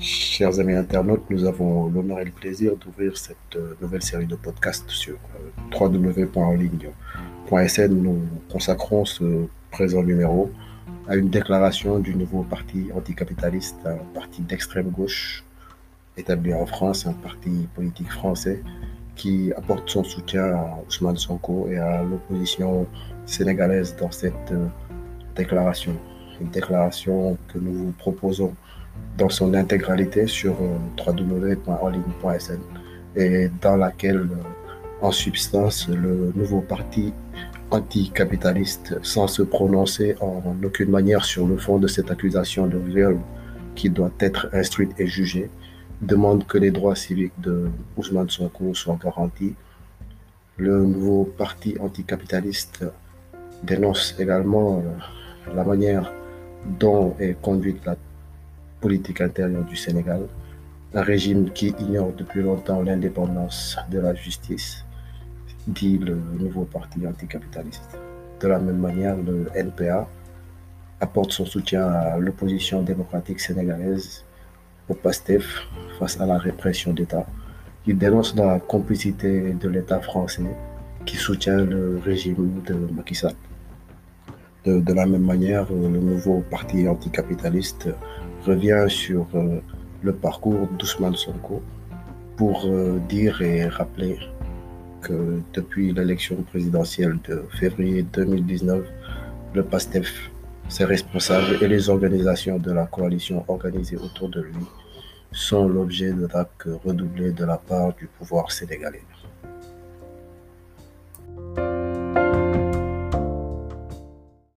Chers amis internautes, nous avons l'honneur et le plaisir d'ouvrir cette euh, nouvelle série de podcasts sur euh, www.enligne.sn. Nous consacrons ce présent numéro à une déclaration du nouveau parti anticapitaliste, un parti d'extrême gauche établi en France, un parti politique français qui apporte son soutien à Ousmane Sonko et à l'opposition sénégalaise dans cette euh, déclaration. Une déclaration que nous vous proposons dans son intégralité sur euh, www.enligne.sn et dans laquelle, euh, en substance, le nouveau parti anticapitaliste, sans se prononcer en aucune manière sur le fond de cette accusation de viol qui doit être instruite et jugée, demande que les droits civiques de Ousmane Sonko soient garantis. Le nouveau parti anticapitaliste dénonce également euh, la manière dont est conduite la politique intérieure du Sénégal, un régime qui ignore depuis longtemps l'indépendance de la justice, dit le nouveau parti anticapitaliste. De la même manière, le NPA apporte son soutien à l'opposition démocratique sénégalaise, au PASTEF, face à la répression d'État. Il dénonce la complicité de l'État français qui soutient le régime de Macky Sall. De, de, la même manière, le nouveau parti anticapitaliste revient sur euh, le parcours d'Ousmane Sonko pour euh, dire et rappeler que depuis l'élection présidentielle de février 2019, le PASTEF, ses responsables et les organisations de la coalition organisée autour de lui sont l'objet d'attaques redoublées de la part du pouvoir sénégalais.